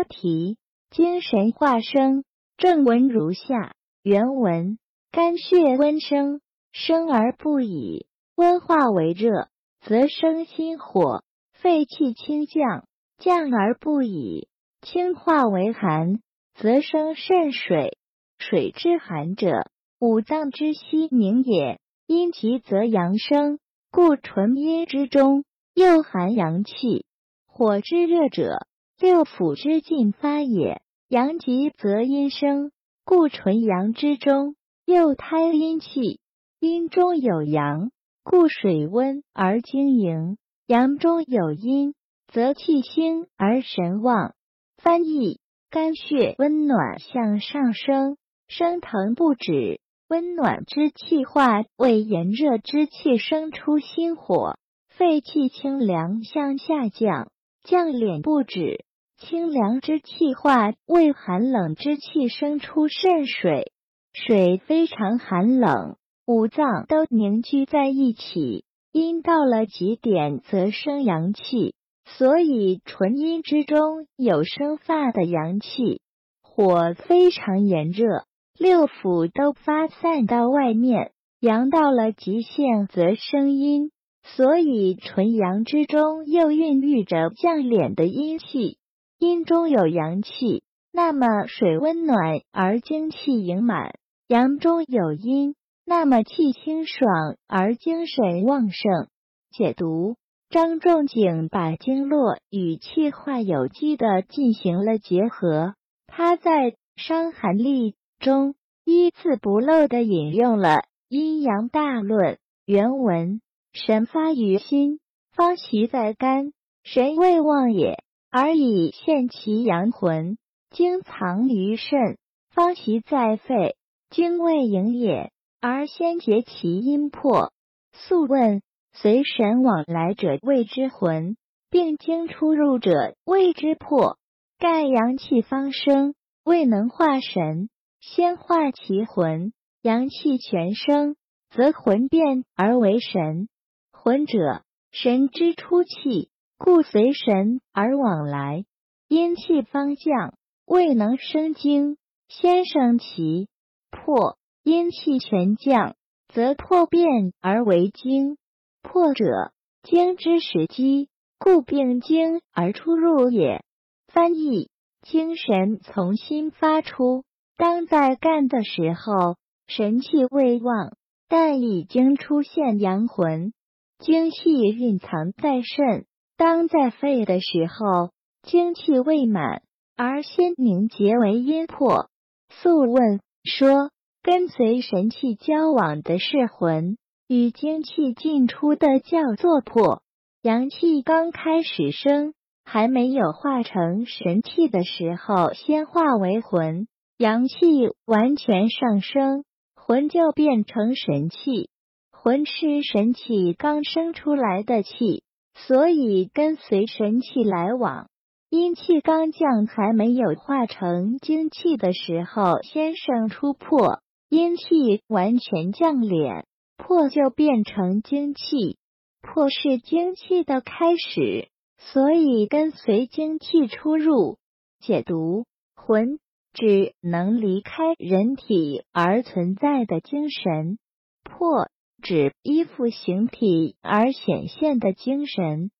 标题：精神化生。正文如下：原文：肝血温生，生而不已，温化为热，则生心火；肺气清降，降而不已，清化为寒，则生肾水。水之寒者，五脏之息凝也。阴极则阳生，故纯阴之中又含阳气。火之热者，六腑之进发也。阳极则阴生，故纯阳之中又胎阴气。阴中有阳，故水温而精盈；阳中有阴，则气兴而神旺。翻译：肝血温暖向上升。升腾不止，温暖之气化为炎热之气生出心火；肺气清凉向下降，降敛不止，清凉之气化为寒冷之气生出肾水。水非常寒冷，五脏都凝聚在一起，阴到了极点则生阳气，所以纯阴之中有生发的阳气。火非常炎热。六腑都发散到外面，阳到了极限则生阴，所以纯阳之中又孕育着降敛的阴气。阴中有阳气，那么水温暖而精气盈满；阳中有阴，那么气清爽而精神旺盛。解读：张仲景把经络与气化有机的进行了结合，他在《伤寒例》。中一字不漏地引用了《阴阳大论》原文：“神发于心，方习在肝，神未旺也，而以现其阳魂；精藏于肾，方习在肺，精未盈也，而先结其阴魄。素问：随神往来者谓之魂，并经出入者谓之魄。盖阳气方生，未能化神。”先化其魂，阳气全生，则魂变而为神。魂者，神之出气，故随神而往来。阴气方降，未能生精，先生其魄。阴气全降，则魄变而为精。魄者，精之始基，故病精而出入也。翻译：精神从心发出。当在干的时候，神气未旺，但已经出现阳魂，精气蕴藏在肾；当在肺的时候，精气未满，而先凝结为阴魄。素问说，跟随神气交往的是魂，与精气进出的叫做魄。阳气刚开始生，还没有化成神气的时候，先化为魂。阳气完全上升，魂就变成神气。魂是神气刚生出来的气，所以跟随神气来往。阴气刚降，还没有化成精气的时候，先生出魄；阴气完全降敛，魄就变成精气。魄是精气的开始，所以跟随精气出入。解读魂。指能离开人体而存在的精神，魄指依附形体而显现的精神。